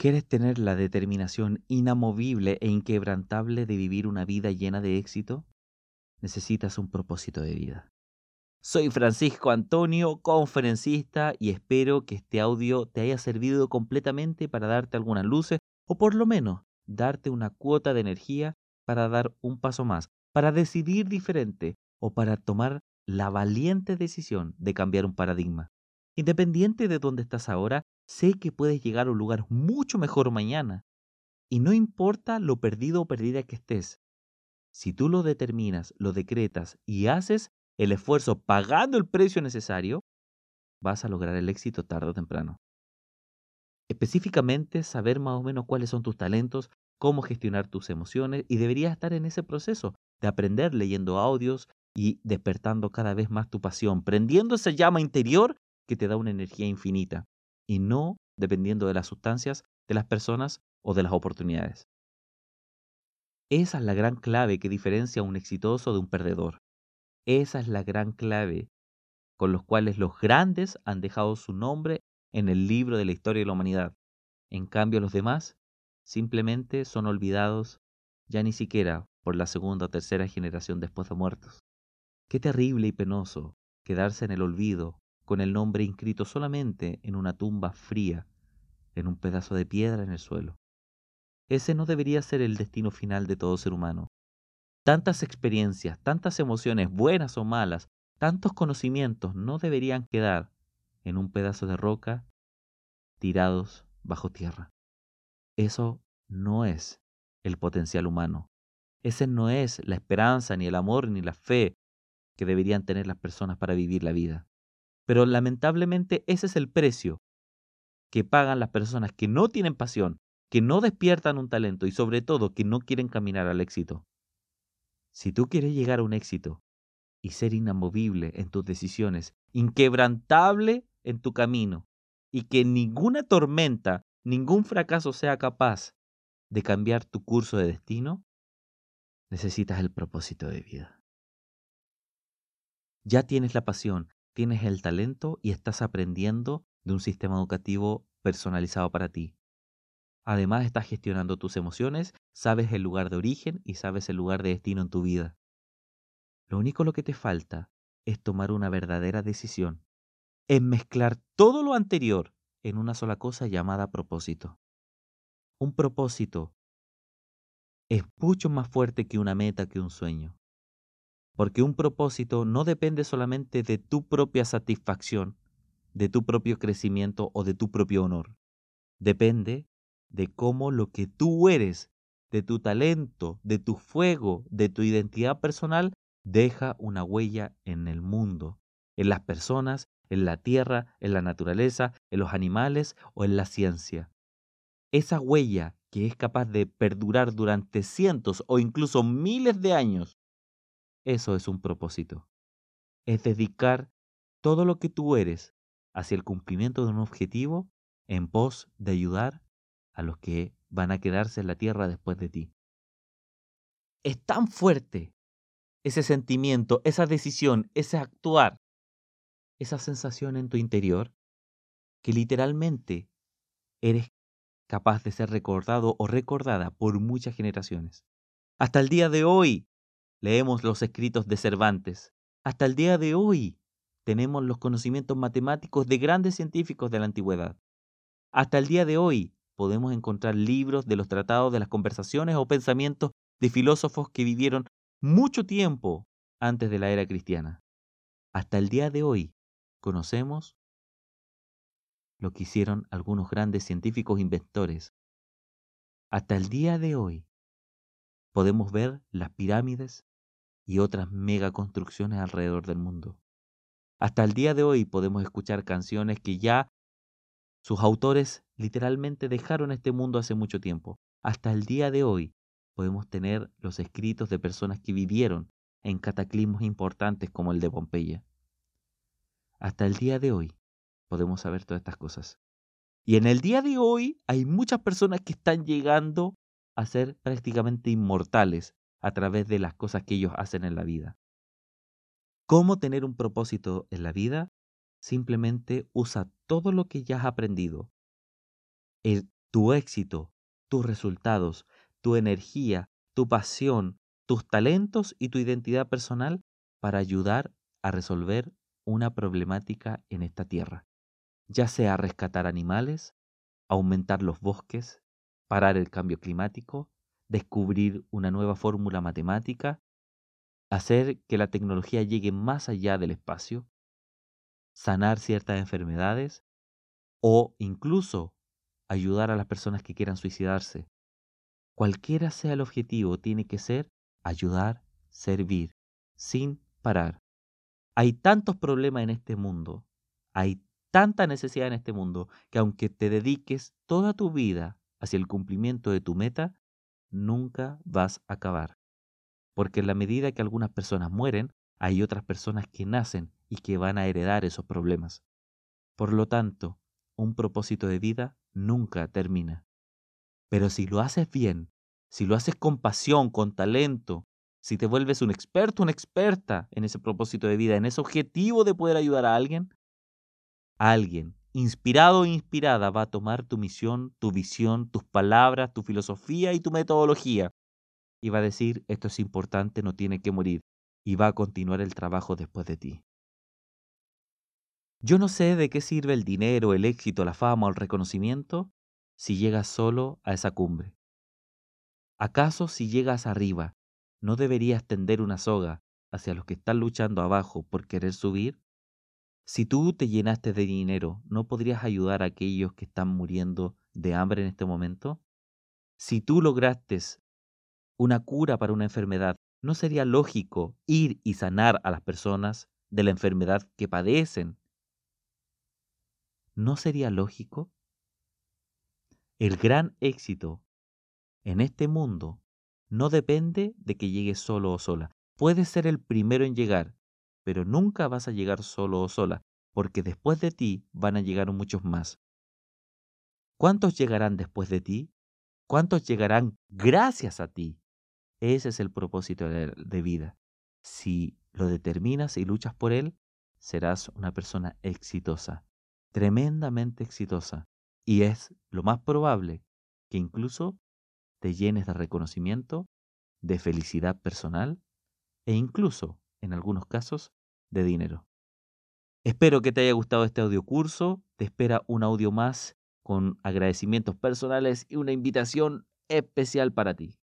¿Quieres tener la determinación inamovible e inquebrantable de vivir una vida llena de éxito? Necesitas un propósito de vida. Soy Francisco Antonio, conferencista, y espero que este audio te haya servido completamente para darte algunas luces o por lo menos darte una cuota de energía para dar un paso más, para decidir diferente o para tomar la valiente decisión de cambiar un paradigma. Independiente de dónde estás ahora, sé que puedes llegar a un lugar mucho mejor mañana. Y no importa lo perdido o perdida que estés. Si tú lo determinas, lo decretas y haces el esfuerzo pagando el precio necesario, vas a lograr el éxito tarde o temprano. Específicamente, saber más o menos cuáles son tus talentos, cómo gestionar tus emociones y deberías estar en ese proceso de aprender leyendo audios y despertando cada vez más tu pasión, prendiendo esa llama interior que te da una energía infinita y no dependiendo de las sustancias, de las personas o de las oportunidades. Esa es la gran clave que diferencia a un exitoso de un perdedor. Esa es la gran clave con los cuales los grandes han dejado su nombre en el libro de la historia de la humanidad. En cambio, los demás simplemente son olvidados ya ni siquiera por la segunda o tercera generación después de muertos. Qué terrible y penoso quedarse en el olvido con el nombre inscrito solamente en una tumba fría, en un pedazo de piedra en el suelo. Ese no debería ser el destino final de todo ser humano. Tantas experiencias, tantas emociones, buenas o malas, tantos conocimientos no deberían quedar en un pedazo de roca tirados bajo tierra. Eso no es el potencial humano. Ese no es la esperanza, ni el amor, ni la fe que deberían tener las personas para vivir la vida. Pero lamentablemente ese es el precio que pagan las personas que no tienen pasión, que no despiertan un talento y sobre todo que no quieren caminar al éxito. Si tú quieres llegar a un éxito y ser inamovible en tus decisiones, inquebrantable en tu camino, y que ninguna tormenta, ningún fracaso sea capaz de cambiar tu curso de destino, necesitas el propósito de vida. Ya tienes la pasión, tienes el talento y estás aprendiendo de un sistema educativo personalizado para ti. Además, estás gestionando tus emociones, sabes el lugar de origen y sabes el lugar de destino en tu vida. Lo único lo que te falta es tomar una verdadera decisión, es mezclar todo lo anterior en una sola cosa llamada propósito. Un propósito es mucho más fuerte que una meta, que un sueño. Porque un propósito no depende solamente de tu propia satisfacción, de tu propio crecimiento o de tu propio honor. Depende de cómo lo que tú eres, de tu talento, de tu fuego, de tu identidad personal, deja una huella en el mundo, en las personas, en la tierra, en la naturaleza, en los animales o en la ciencia. Esa huella que es capaz de perdurar durante cientos o incluso miles de años eso es un propósito. Es dedicar todo lo que tú eres hacia el cumplimiento de un objetivo en pos de ayudar a los que van a quedarse en la tierra después de ti. Es tan fuerte ese sentimiento, esa decisión, ese actuar, esa sensación en tu interior, que literalmente eres capaz de ser recordado o recordada por muchas generaciones. Hasta el día de hoy, Leemos los escritos de Cervantes. Hasta el día de hoy tenemos los conocimientos matemáticos de grandes científicos de la antigüedad. Hasta el día de hoy podemos encontrar libros de los tratados de las conversaciones o pensamientos de filósofos que vivieron mucho tiempo antes de la era cristiana. Hasta el día de hoy conocemos lo que hicieron algunos grandes científicos inventores. Hasta el día de hoy podemos ver las pirámides, y otras megaconstrucciones alrededor del mundo. Hasta el día de hoy podemos escuchar canciones que ya sus autores literalmente dejaron este mundo hace mucho tiempo. Hasta el día de hoy podemos tener los escritos de personas que vivieron en cataclismos importantes como el de Pompeya. Hasta el día de hoy podemos saber todas estas cosas. Y en el día de hoy hay muchas personas que están llegando a ser prácticamente inmortales a través de las cosas que ellos hacen en la vida. ¿Cómo tener un propósito en la vida? Simplemente usa todo lo que ya has aprendido. tu éxito, tus resultados, tu energía, tu pasión, tus talentos y tu identidad personal para ayudar a resolver una problemática en esta tierra, ya sea rescatar animales, aumentar los bosques, parar el cambio climático, descubrir una nueva fórmula matemática, hacer que la tecnología llegue más allá del espacio, sanar ciertas enfermedades o incluso ayudar a las personas que quieran suicidarse. Cualquiera sea el objetivo, tiene que ser ayudar, servir, sin parar. Hay tantos problemas en este mundo, hay tanta necesidad en este mundo, que aunque te dediques toda tu vida hacia el cumplimiento de tu meta, nunca vas a acabar. Porque en la medida que algunas personas mueren, hay otras personas que nacen y que van a heredar esos problemas. Por lo tanto, un propósito de vida nunca termina. Pero si lo haces bien, si lo haces con pasión, con talento, si te vuelves un experto, una experta en ese propósito de vida, en ese objetivo de poder ayudar a alguien, alguien inspirado o inspirada va a tomar tu misión, tu visión, tus palabras, tu filosofía y tu metodología y va a decir, esto es importante, no tiene que morir, y va a continuar el trabajo después de ti. Yo no sé de qué sirve el dinero, el éxito, la fama o el reconocimiento si llegas solo a esa cumbre. ¿Acaso si llegas arriba, no deberías tender una soga hacia los que están luchando abajo por querer subir? Si tú te llenaste de dinero, ¿no podrías ayudar a aquellos que están muriendo de hambre en este momento? Si tú lograste una cura para una enfermedad, ¿no sería lógico ir y sanar a las personas de la enfermedad que padecen? ¿No sería lógico? El gran éxito en este mundo no depende de que llegues solo o sola. Puedes ser el primero en llegar, pero nunca vas a llegar solo o sola, porque después de ti van a llegar muchos más. ¿Cuántos llegarán después de ti? ¿Cuántos llegarán gracias a ti? Ese es el propósito de, vida. Si lo determinas y luchas por él, serás una persona exitosa, tremendamente exitosa. Y es lo más probable que incluso te llenes de reconocimiento, de felicidad personal e incluso, en algunos casos, de dinero. Espero que te haya gustado este audio curso. Te espera un audio más con agradecimientos personales y una invitación especial para ti.